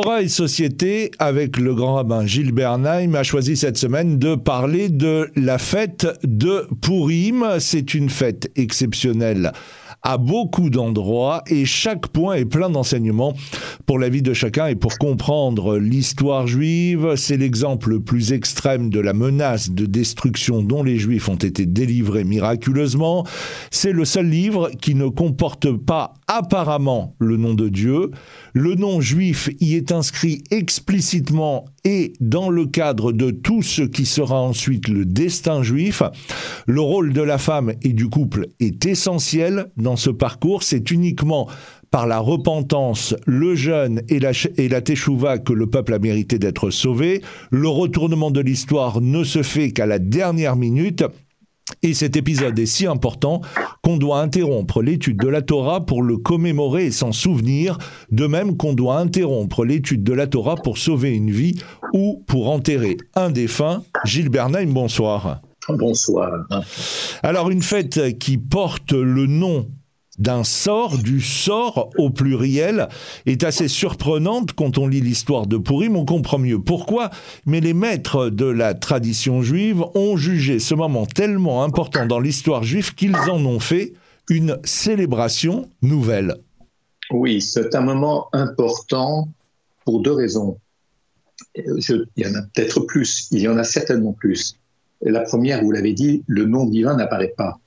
Torah et Société, avec le grand rabbin Gilles Bernheim, a choisi cette semaine de parler de la fête de Purim. C'est une fête exceptionnelle à beaucoup d'endroits et chaque point est plein d'enseignements pour la vie de chacun et pour comprendre l'histoire juive. C'est l'exemple le plus extrême de la menace de destruction dont les juifs ont été délivrés miraculeusement. C'est le seul livre qui ne comporte pas apparemment le nom de Dieu. Le nom juif y est inscrit explicitement et dans le cadre de tout ce qui sera ensuite le destin juif. Le rôle de la femme et du couple est essentiel dans ce parcours. C'est uniquement par la repentance, le jeûne et la, et teshuva que le peuple a mérité d'être sauvé. Le retournement de l'histoire ne se fait qu'à la dernière minute. Et cet épisode est si important qu'on doit interrompre l'étude de la Torah pour le commémorer et s'en souvenir, de même qu'on doit interrompre l'étude de la Torah pour sauver une vie ou pour enterrer un défunt. Gilles Bernheim, bonsoir. Bonsoir. Alors une fête qui porte le nom d'un sort, du sort au pluriel, est assez surprenante quand on lit l'histoire de Pourim, on comprend mieux pourquoi, mais les maîtres de la tradition juive ont jugé ce moment tellement important dans l'histoire juive qu'ils en ont fait une célébration nouvelle. Oui, c'est un moment important pour deux raisons. il y en a peut-être plus, il y en a certainement plus. La première, vous l'avez dit, le nom divin n'apparaît pas.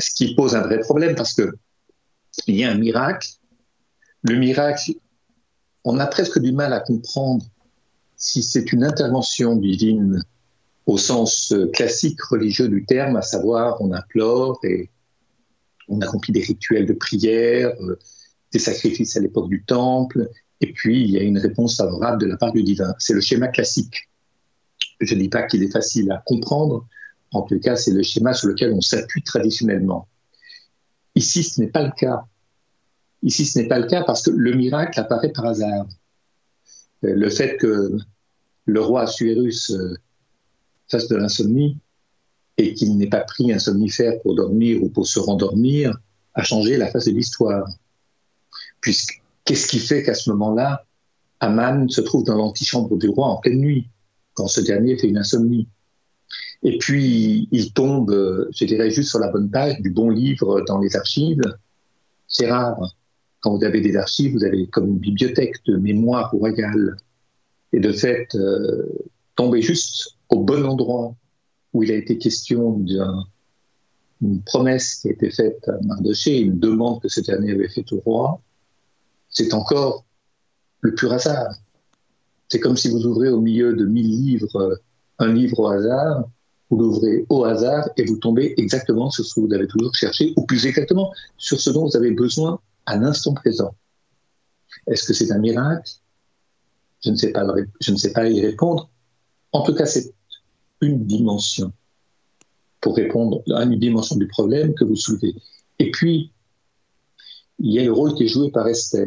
Ce qui pose un vrai problème parce que il y a un miracle. Le miracle, on a presque du mal à comprendre si c'est une intervention divine au sens classique religieux du terme, à savoir on implore et on accomplit des rituels de prière, euh, des sacrifices à l'époque du temple, et puis il y a une réponse favorable de la part du divin. C'est le schéma classique. Je ne dis pas qu'il est facile à comprendre, en tout cas, c'est le schéma sur lequel on s'appuie traditionnellement. Ici, ce n'est pas le cas. Ici, ce n'est pas le cas parce que le miracle apparaît par hasard. Euh, le fait que le roi Assuérus euh, fasse de l'insomnie et qu'il n'ait pas pris un somnifère pour dormir ou pour se rendormir a changé la face de l'histoire. Puisque qu'est-ce qui fait qu'à ce moment-là, Aman se trouve dans l'antichambre du roi en pleine nuit, quand ce dernier fait une insomnie? Et puis, il tombe, je dirais, juste sur la bonne page du bon livre dans les archives. C'est rare. Quand vous avez des archives, vous avez comme une bibliothèque de mémoire royale. Et de fait, euh, tomber juste au bon endroit où il a été question d'une promesse qui a été faite à Mardoché, une demande que ce dernier avait faite au roi, c'est encore le pur hasard. C'est comme si vous ouvrez au milieu de mille livres un livre au hasard vous l'ouvrez au hasard et vous tombez exactement sur ce que vous avez toujours cherché, ou plus exactement sur ce dont vous avez besoin à l'instant présent. Est-ce que c'est un miracle? Je ne, sais pas, je ne sais pas y répondre. En tout cas, c'est une dimension pour répondre à une dimension du problème que vous soulevez. Et puis, il y a le rôle qui est joué par Esther.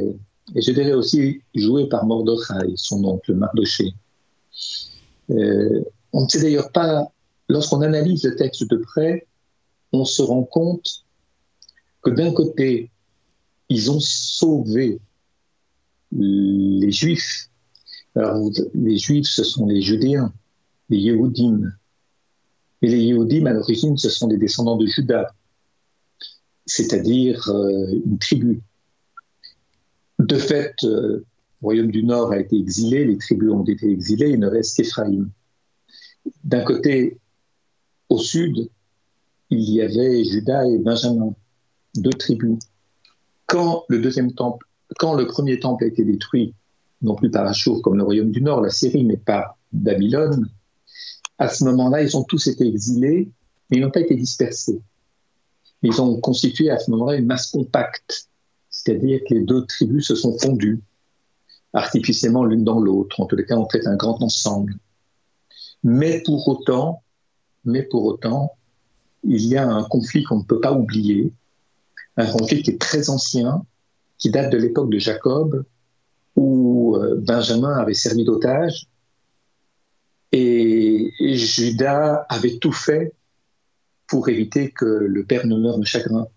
Et je dirais aussi joué par Mordechai, son oncle Mardoché. Euh, on ne sait d'ailleurs pas lorsqu'on analyse le texte de près, on se rend compte que d'un côté, ils ont sauvé les Juifs. Les Juifs, ce sont les Judéens, les Yehudim. Et les Yehudim, à l'origine, ce sont des descendants de Judas, c'est-à-dire euh, une tribu. De fait, euh, le royaume du Nord a été exilé, les tribus ont été exilées, il ne reste qu'Éphraïm. D'un côté, au sud, il y avait Judas et Benjamin, deux tribus. Quand le deuxième temple, quand le premier temple a été détruit, non plus par Achour comme le royaume du Nord, la Syrie, mais par Babylone, à ce moment-là, ils ont tous été exilés, mais ils n'ont pas été dispersés. Ils ont constitué à ce moment-là une masse compacte, c'est-à-dire que les deux tribus se sont fondues artificiellement l'une dans l'autre, en tous les cas, on fait un grand ensemble. Mais pour autant, mais pour autant, il y a un conflit qu'on ne peut pas oublier, un conflit qui est très ancien, qui date de l'époque de Jacob, où euh, Benjamin avait servi d'otage et Judas avait tout fait pour éviter que le père ne meure de chagrin.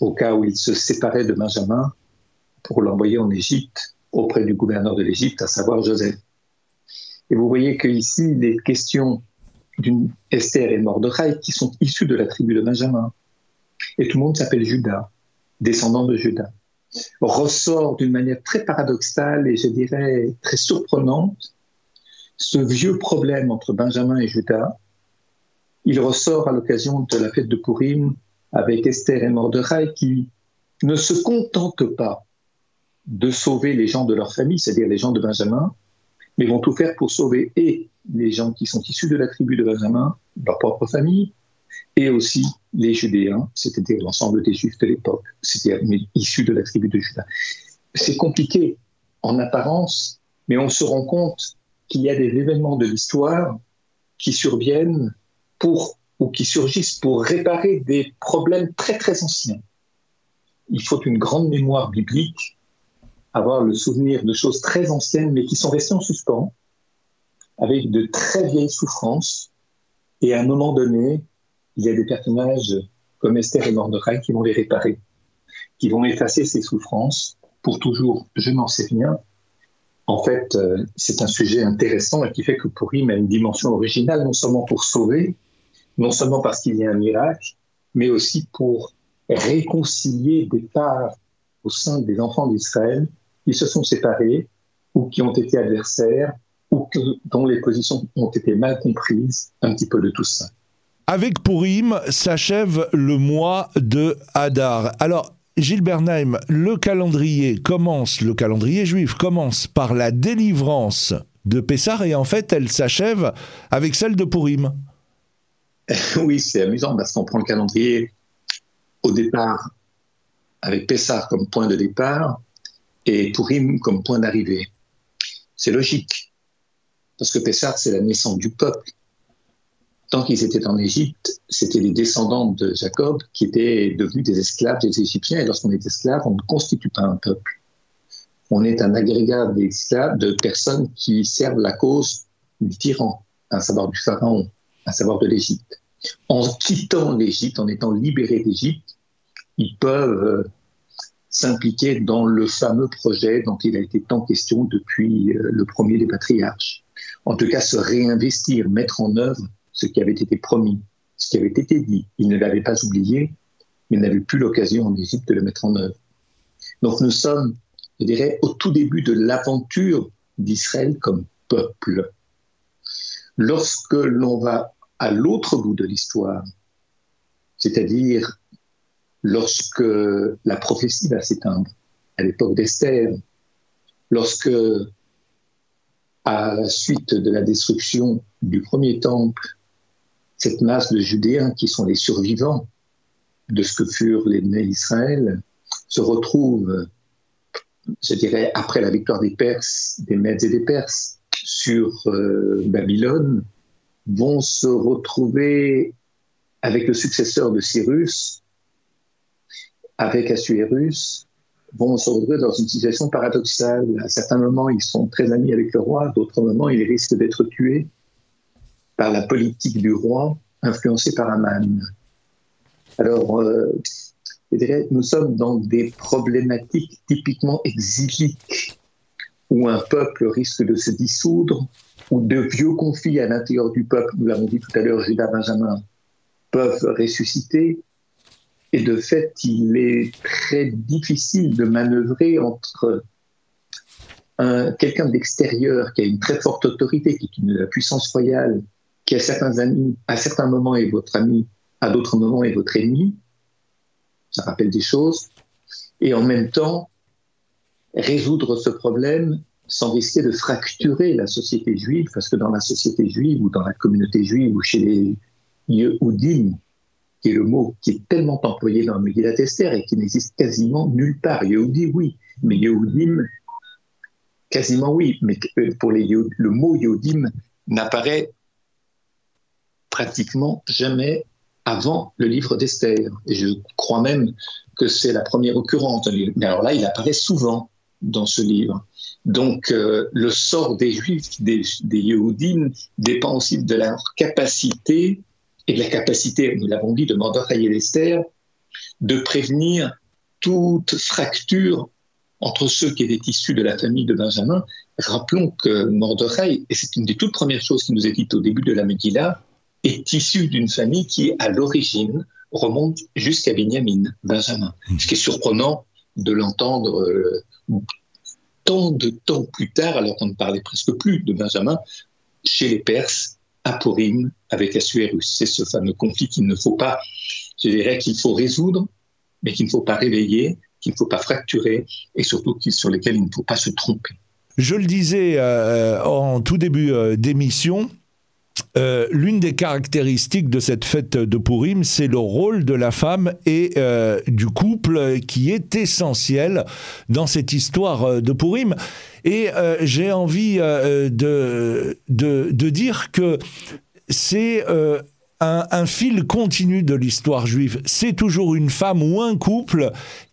Au cas où il se séparait de Benjamin, pour l'envoyer en Égypte auprès du gouverneur de l'Égypte, à savoir Joseph. Et vous voyez qu'ici, il est question d'une Esther et Mordechai qui sont issus de la tribu de Benjamin. Et tout le monde s'appelle Judas, descendant de Judas. Ressort d'une manière très paradoxale et je dirais très surprenante ce vieux problème entre Benjamin et Judas. Il ressort à l'occasion de la fête de Purim avec Esther et Mordechai qui ne se contentent pas de sauver les gens de leur famille, c'est-à-dire les gens de Benjamin, mais vont tout faire pour sauver et les gens qui sont issus de la tribu de Benjamin, leur propre famille, et aussi les Judéens, c'est-à-dire l'ensemble des Juifs de l'époque, c'est-à-dire issus de la tribu de Juda. C'est compliqué en apparence, mais on se rend compte qu'il y a des événements de l'histoire qui surviennent pour ou qui surgissent pour réparer des problèmes très très anciens. Il faut une grande mémoire biblique, avoir le souvenir de choses très anciennes mais qui sont restées en suspens, avec de très vieilles souffrances, et à un moment donné, il y a des personnages comme Esther et Mordechai qui vont les réparer, qui vont effacer ces souffrances pour toujours. Je n'en sais rien. En fait, euh, c'est un sujet intéressant et qui fait que Purim a une dimension originale, non seulement pour sauver, non seulement parce qu'il y a un miracle, mais aussi pour réconcilier des parts au sein des enfants d'Israël qui se sont séparés ou qui ont été adversaires ou dont les positions ont été mal comprises, un petit peu de tout ça. Avec Purim s'achève le mois de Hadar. Alors, Gilles Bernheim, le calendrier commence, le calendrier juif commence par la délivrance de Pessah et en fait elle s'achève avec celle de Purim. Oui, c'est amusant parce qu'on prend le calendrier au départ avec Pessah comme point de départ et Purim comme point d'arrivée. C'est logique parce que Pessah c'est la naissance du peuple tant qu'ils étaient en Égypte, c'était les descendants de Jacob qui étaient devenus des esclaves des Égyptiens. Et lorsqu'on est esclave, on ne constitue pas un peuple. On est un agrégat d'esclaves, de personnes qui servent la cause du tyran, à savoir du pharaon, à savoir de l'Égypte. En quittant l'Égypte, en étant libérés d'Égypte, ils peuvent euh, s'impliquer dans le fameux projet dont il a été tant question depuis euh, le premier des patriarches. En tout cas, se réinvestir, mettre en œuvre ce qui avait été promis, ce qui avait été dit. Il ne l'avait pas oublié, mais n'avait plus l'occasion en Égypte de le mettre en œuvre. Donc nous sommes, je dirais, au tout début de l'aventure d'Israël comme peuple. Lorsque l'on va à l'autre bout de l'histoire, c'est-à-dire lorsque la prophétie va s'éteindre, à l'époque d'Esther, lorsque, à la suite de la destruction du premier temple, cette masse de Judéens qui sont les survivants de ce que furent les nés d'Israël se retrouve, je dirais, après la victoire des Perses, des Mèdes et des Perses sur euh, Babylone, vont se retrouver avec le successeur de Cyrus, avec Assuérus, vont se retrouver dans une situation paradoxale. À certains moments, ils sont très amis avec le roi, d'autres moments, ils risquent d'être tués par la politique du roi, influencée par Aman. Alors, euh, nous sommes dans des problématiques typiquement exiliques, où un peuple risque de se dissoudre, où de vieux conflits à l'intérieur du peuple, nous l'avons dit tout à l'heure, Judas Benjamin, peuvent ressusciter. Et de fait, il est très difficile de manœuvrer entre quelqu'un d'extérieur qui a une très forte autorité, qui est une, la puissance royale, qui à certains à certains moments est votre ami, à d'autres moments est votre ennemi. Ça rappelle des choses. Et en même temps, résoudre ce problème sans risquer de fracturer la société juive, parce que dans la société juive ou dans la communauté juive ou chez les Yehudim, qui est le mot qui est tellement employé dans le Megillat Esther et qui n'existe quasiment nulle part. Yehudi, oui, mais Yehudim, quasiment oui, mais pour les, le mot Yehudim n'apparaît pratiquement jamais avant le livre d'Esther. Je crois même que c'est la première occurrence. Mais alors là, il apparaît souvent dans ce livre. Donc, euh, le sort des Juifs, des, des dépend aussi de leur capacité, et de la capacité, nous l'avons dit, de Mordechai et d'Esther, de prévenir toute fracture entre ceux qui étaient issus de la famille de Benjamin. Rappelons que Mordechai, et c'est une des toutes premières choses qui nous est dite au début de la Megillah, est issu d'une famille qui, à l'origine, remonte jusqu'à Benjamin, Benjamin. Hmm. Ce qui est surprenant de l'entendre euh, tant de temps plus tard, alors qu'on ne parlait presque plus de Benjamin, chez les Perses, à Purim, avec Assuérus. C'est ce fameux conflit qu'il ne faut pas, je dirais qu'il faut résoudre, mais qu'il ne faut pas réveiller, qu'il ne faut pas fracturer, et surtout sur lesquels il ne faut pas se tromper. Je le disais euh, en tout début euh, d'émission, euh, l'une des caractéristiques de cette fête de Purim, c'est le rôle de la femme et euh, du couple qui est essentiel dans cette histoire euh, de Purim. Et j'ai envie de, de, de, dire que c'est un, fil continu de l'histoire juive. C'est toujours une femme ou un couple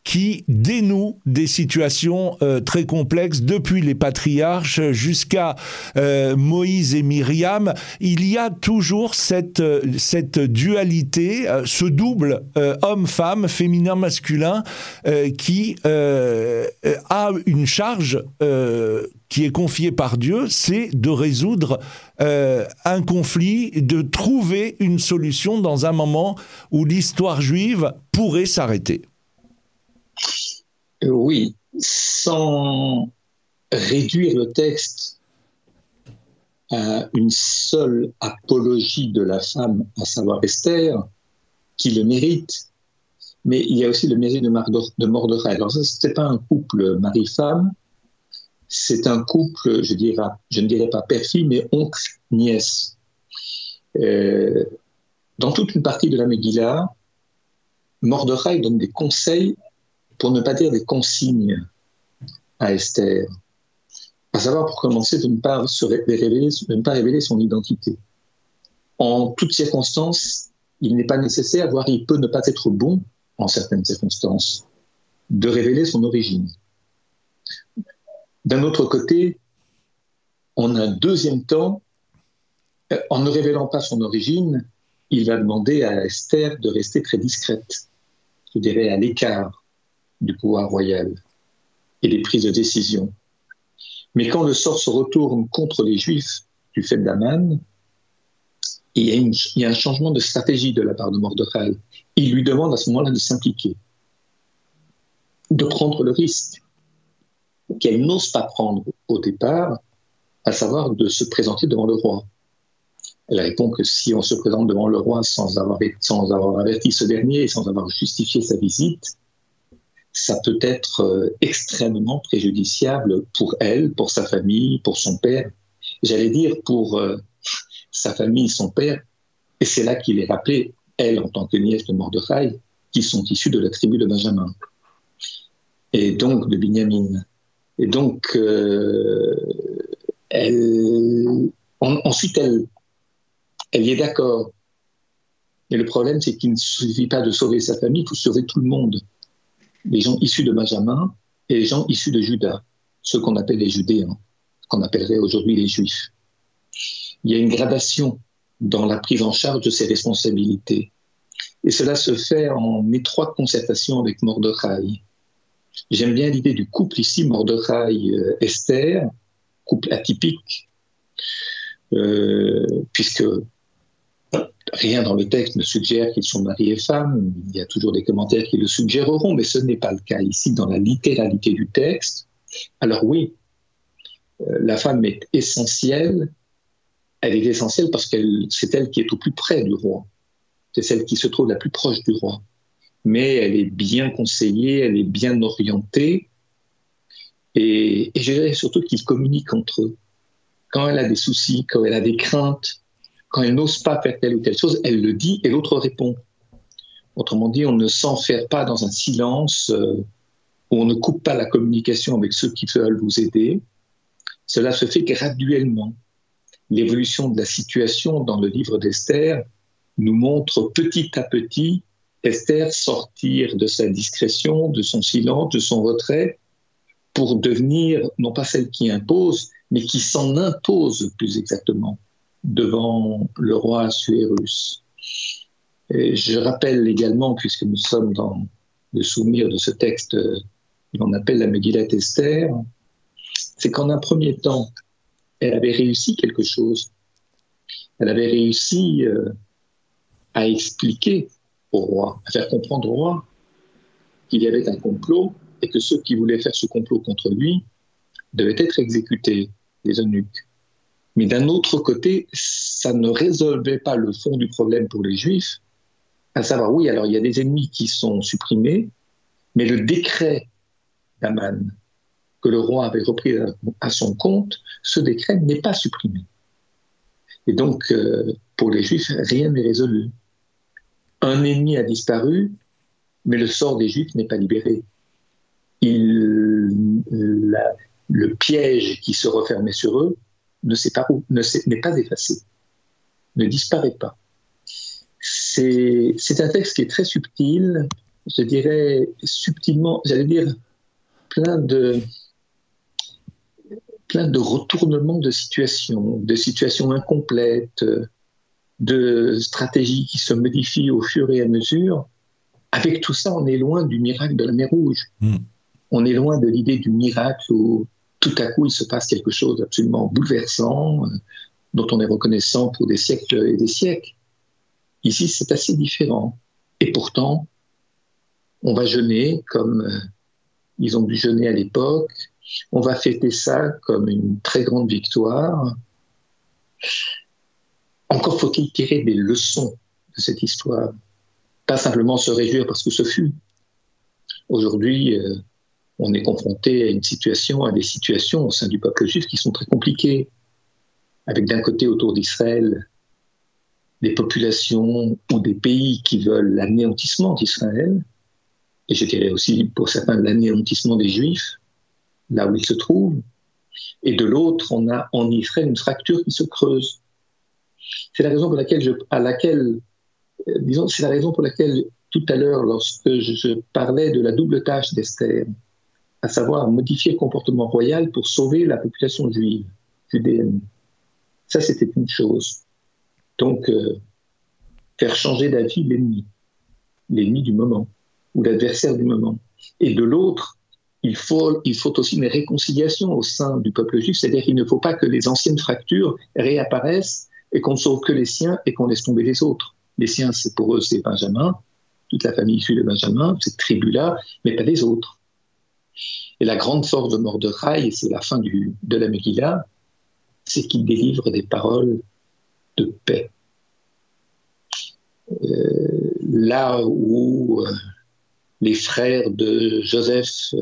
qui dénoue des situations euh, très complexes depuis les patriarches jusqu'à euh, Moïse et Myriam. Il y a toujours cette, euh, cette dualité, ce double homme-femme, féminin-masculin, qui a une charge qui est confiée par Dieu, c'est de résoudre un conflit, de trouver une solution dans un moment où l'histoire juive pourrait s'arrêter. Oui, sans réduire le texte à une seule apologie de la femme, à savoir Esther, qui le mérite, mais il y a aussi le mérite de, Mordechai. Alors ça, ce n'est pas un couple mari-femme, c'est un couple, je, dirais, je ne dirais pas père-fille, mais oncle-nièce. Euh, dans toute une partie de la Megillah, Mordechai donne des conseils pour ne pas dire des consignes à Esther, à savoir pour commencer de ne pas, révéler, révéler son identité. En toutes circonstances, il n'est pas nécessaire, voire il peut ne pas être bon, en certaines circonstances, de révéler son origine. D'un autre côté, en un deuxième temps, euh, en ne révélant pas son origine, il va demander à Esther de rester très discrète, je dirais à l'écart du pouvoir royal et des prises de décision. Mais quand le sort se retourne contre les Juifs du fait d'Aman, il, y a un changement de stratégie de la part de Mordechai. Il lui demande à ce moment-là de s'impliquer, de prendre le risque qu'elle n'ose pas prendre au départ, à savoir de se présenter devant le roi. Elle répond que si on se présente devant le roi sans avoir, sans avoir averti ce dernier et sans avoir justifié sa visite, ça peut être euh, extrêmement préjudiciable pour elle, pour sa famille, pour son père. J'allais dire pour euh, sa famille, son père. Et c'est là qu'il est rappelé, elle, en tant que nièce de Mordechai, qui sont issus de la tribu de Benjamin. Et donc de Binyamin. Et donc, euh, ensuite, elle, elle y est d'accord. Mais le problème, c'est qu'il ne suffit pas de sauver sa famille, il faut sauver tout le monde les gens issus de Benjamin et les gens issus de Judas, ceux qu'on appelle les Judéens, qu'on appellerait aujourd'hui les Juifs. Il y a une gradation dans la prise en charge de ces responsabilités. Et cela se fait en étroite concertation avec Mordechai. J'aime bien l'idée du couple ici, Mordechai-Esther, couple atypique, euh, puisque Rien dans le texte ne suggère qu'ils sont mari et femme. Il y a toujours des commentaires qui le suggéreront, mais ce n'est pas le cas ici dans la littéralité du texte. Alors oui, euh, la femme est essentielle. Elle est essentielle parce qu'elle, c'est elle qui est au plus près du roi. C'est celle qui se trouve la plus proche du roi. Mais elle est bien conseillée, elle est bien orientée. Et, et je dirais surtout qu'ils communiquent entre eux. Quand elle a des soucis, quand elle a des craintes, quand elle n'ose pas faire telle ou telle chose, elle le dit et l'autre répond. Autrement dit, on ne s'enferme pas dans un silence euh, où on ne coupe pas la communication avec ceux qui veulent vous aider. Cela se fait graduellement. L'évolution de la situation dans le livre d'Esther nous montre petit à petit Esther sortir de sa discrétion, de son silence, de son retrait, pour devenir non pas celle qui impose, mais qui s'en impose plus exactement devant le roi Assuérus. Et je rappelle également, puisque nous sommes dans le souvenir de ce texte on appelle la Megillat Esther, c'est qu'en un premier temps, elle avait réussi quelque chose. Elle avait réussi euh, à expliquer au roi, à faire comprendre au roi qu'il y avait un complot et que ceux qui voulaient faire ce complot contre lui devaient être exécutés, les eunuques. Mais d'un autre côté, ça ne résolvait pas le fond du problème pour les Juifs, à savoir, oui, alors il y a des ennemis qui sont supprimés, mais le décret d'Aman que le roi avait repris à son compte, ce décret n'est pas supprimé. Et donc, euh, pour les Juifs, rien n'est résolu. Un ennemi a disparu, mais le sort des Juifs n'est pas libéré. Il, le piège qui se refermait sur eux ne s'est pas, n'est pas effacé, ne disparaît pas. C'est un texte qui est très subtil, je dirais subtilement, j'allais dire plein de plein de retournements de situations, de situations incomplètes, de stratégies qui se modifient au fur et à mesure. Avec tout ça, on est loin du miracle de la mer Rouge. Hmm. On est loin de l'idée du miracle où tout à coup il se passe quelque chose d'absolument bouleversant, euh, dont on est reconnaissant pour des siècles et des siècles. Ici, c'est assez différent. Et pourtant, on va jeûner comme euh, ils ont dû jeûner à l'époque. On va fêter ça comme une très grande victoire. Encore faut-il tirer des leçons de cette histoire. Pas simplement se réjouir parce que ce fut. Aujourd'hui, euh, on est confronté à une situation, à des situations au sein du peuple juif qui sont très compliquées. Avec d'un côté autour d'Israël des populations ou des pays qui veulent l'anéantissement d'Israël, et je dirais aussi pour certains l'anéantissement des Juifs, là où ils se trouvent, et de l'autre, on a en Israël une fracture qui se creuse. C'est la raison pour laquelle, je, à laquelle, euh, disons, c'est la raison pour laquelle tout à l'heure, lorsque je, je, parlais de la double tâche d'Esther, à savoir modifier le comportement royal pour sauver la population juive, judéenne, ça c'était une chose. Donc, euh, faire changer d'avis l'ennemi, l'ennemi du moment, ou l'adversaire du moment. Et de l'autre, il faut, il faut aussi une réconciliation au sein du peuple juif, c'est-à-dire qu'il ne faut pas que les anciennes fractures réapparaissent et qu'on ne sauve que les siens et qu'on laisse tomber les autres. Les siens, c'est pour eux, c'est Benjamin, toute la famille issue de Benjamin, cette tribu-là, mais pas les autres. Et la grande force de Mordechai, et c'est la fin de la Megillah, c'est qu'il délivre des paroles de paix. Euh, là où euh, les frères de Joseph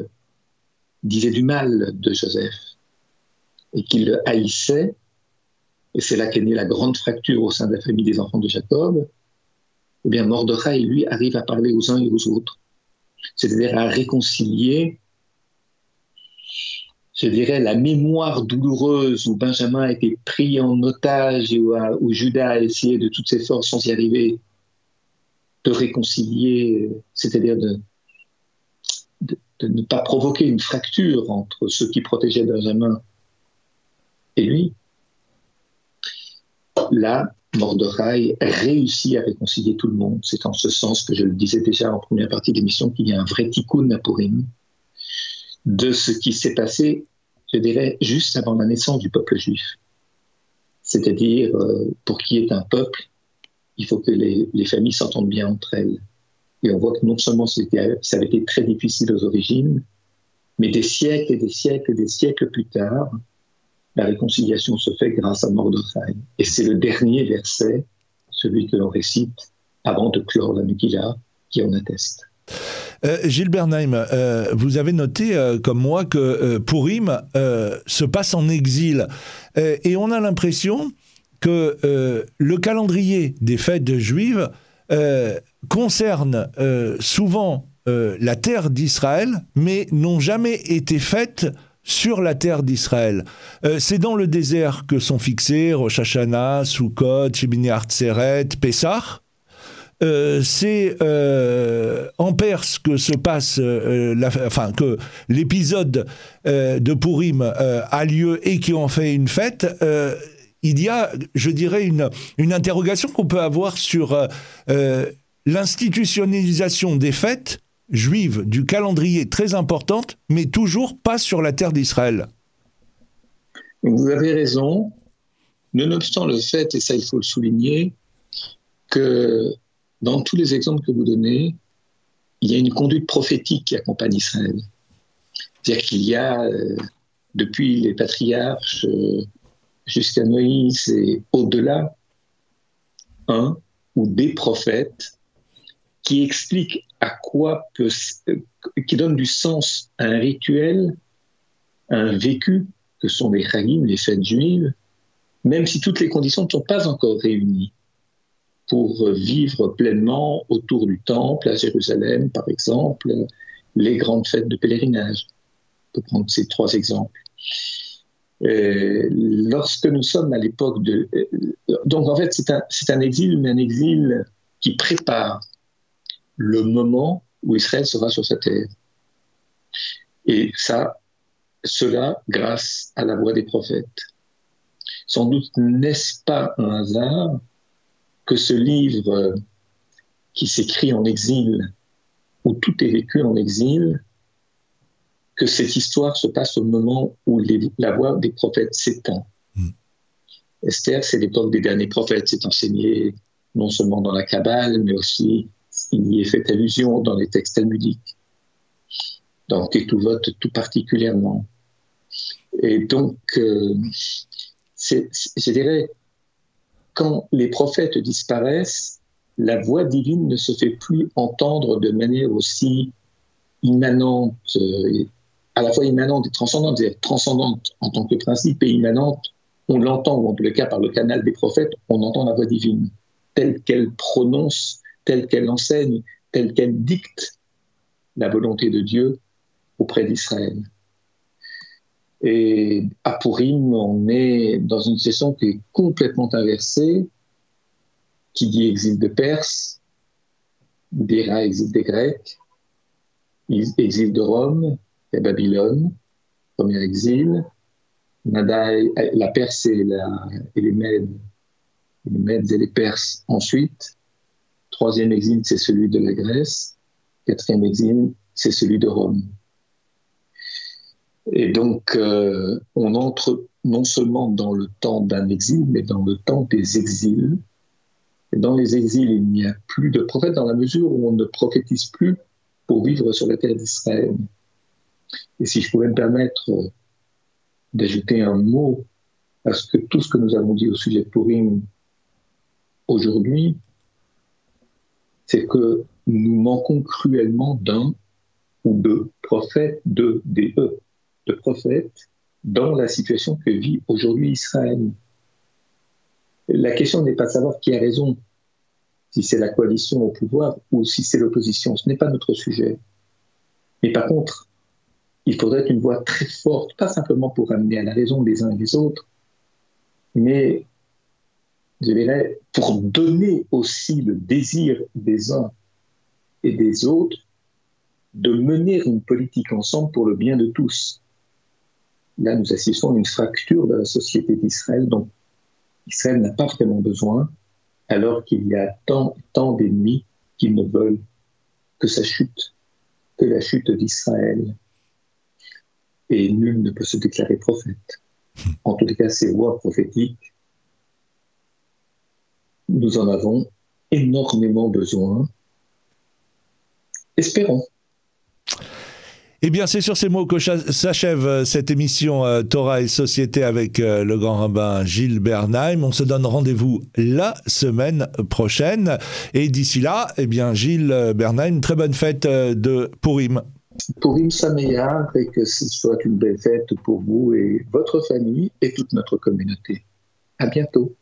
disaient du mal de Joseph et qu'ils le haïssaient, et c'est là qu'est née la grande fracture au sein de la famille des enfants de Jacob, eh bien Mordechai, lui, arrive à parler aux uns et aux autres, c'est-à-dire à réconcilier je dirais, la mémoire douloureuse où Benjamin a été pris en otage et où, Judas a essayé de toutes ses forces sans y arriver de réconcilier, c'est-à-dire de, de, ne pas provoquer une fracture entre ceux qui protégeaient Benjamin et lui. Là, Mordechai réussit à réconcilier tout le monde. C'est en ce sens que je le disais déjà en première partie de l'émission qu'il y a un vrai tikkun à Purim de ce qui s'est passé, je dirais, juste avant la naissance du peuple juif. C'est-à-dire, euh, pour qu'il y ait un peuple, il faut que les, familles s'entendent bien entre elles. Et on voit que non seulement ça avait été très difficile aux origines, mais des siècles et des siècles et des siècles plus tard, la réconciliation se fait grâce à Mordechai. Et c'est le dernier verset, celui que l'on récite avant de clore la Megillah, qui en atteste. Euh, Gilles euh, vous avez noté, euh, comme moi, que Pourim se passe en exil. et on a l'impression que le calendrier des fêtes juives concerne souvent la terre d'Israël, mais n'ont jamais été faites sur la terre d'Israël. c'est dans le désert que sont fixés Rosh Hashanah, Sukkot, Shemini Atzeret, Pessah. Euh, c'est euh, en Perse que se passe, euh, enfin que l'épisode de Purim a lieu et qui en fait une fête. il y a, je dirais, une, une interrogation qu'on peut avoir sur l'institutionnalisation des fêtes juive du calendrier très importante, mais toujours pas sur la terre d'Israël. Vous avez raison, nonobstant le fait, et ça il faut le souligner, que dans tous les exemples que vous donnez, il y a une conduite prophétique qui accompagne Israël. C'est-à-dire qu'il y a, euh, depuis les patriarches euh, jusqu'à Moïse et au-delà, un ou des prophètes qui expliquent à quoi peut, euh, qui donnent du sens à un rituel, à un vécu, que sont les chagim, les fêtes juives, même si toutes les conditions ne sont pas encore réunies pour vivre pleinement autour du temple à Jérusalem, par exemple, les grandes fêtes de pèlerinage. On peut prendre ces trois exemples. Euh, lorsque nous sommes à l'époque de... Euh, donc en fait, c'est un, un, exil, mais un exil qui prépare le moment où Israël sera sur sa terre. Et ça, cela grâce à la voix des prophètes. Sans doute n'est-ce pas un hasard que ce livre qui s'écrit en exil, où tout est vécu en exil, que cette histoire se passe au moment où la voix des prophètes s'éteint. Hmm. Esther, c'est l'époque des derniers prophètes, c'est enseigné non seulement dans la Kabbale, mais aussi il y est fait allusion dans les textes talmudiques, dans Ketuvot tout particulièrement. Et donc, euh, je dirais, quand les prophètes disparaissent, la voix divine ne se fait plus entendre de manière aussi immanente, euh, à la fois immanente et transcendante, c'est-à-dire transcendante en tant que principe et immanente, on l'entend, ou en les cas par le canal des prophètes, on entend la voix divine, telle qu'elle prononce, telle qu'elle enseigne, telle qu'elle dicte la volonté de Dieu auprès d'Israël. Et à Purim, on est dans une session qui est complètement inversée, qui dit exil de Perse, dira exil des Grecs, exil de Rome et Babylone, premier exil, la Perse et, les Mèdes, les Mèdes et les Perses ensuite, troisième exil c'est celui de la Grèce, quatrième exil c'est celui de Rome. Et donc, euh, on entre non seulement dans le temps d'un exil, mais dans le temps des exils. Et dans les exils, il n'y a plus de prophètes dans la mesure où on ne prophétise plus pour vivre sur la terre d'Israël. Et si je pouvais me permettre d'ajouter un mot à ce que tout ce que nous avons dit au sujet de Purim aujourd'hui, c'est que nous manquons cruellement d'un ou deux prophètes, de des E de prophètes dans la situation que vit aujourd'hui Israël. La question n'est pas de savoir qui a raison, si c'est la coalition au pouvoir ou si c'est l'opposition. Ce n'est pas notre sujet. Mais par contre, il faudrait une voix très forte, pas simplement pour amener à la raison les uns et les autres, mais je dirais pour donner aussi le désir des uns et des autres de mener une politique ensemble pour le bien de tous. Là, nous assistons à une fracture de la société d'Israël dont Israël n'a pas vraiment besoin, alors qu'il y a tant, tant d'ennemis qui ne veulent que sa chute, que la chute d'Israël. Et nul ne peut se déclarer prophète. En tout cas, ces voix prophétiques, nous en avons énormément besoin. Espérons. Eh bien, c'est sur ces mots que s'achève euh, cette émission euh, Torah et Société avec euh, le grand rabbin Gilles Bernheim. On se donne rendez-vous la semaine prochaine. Et d'ici là, eh bien, Gilles Bernheim, très bonne fête de Purim. Purim Sameya, et que ce soit une belle fête pour vous et votre famille et toute notre communauté. À bientôt.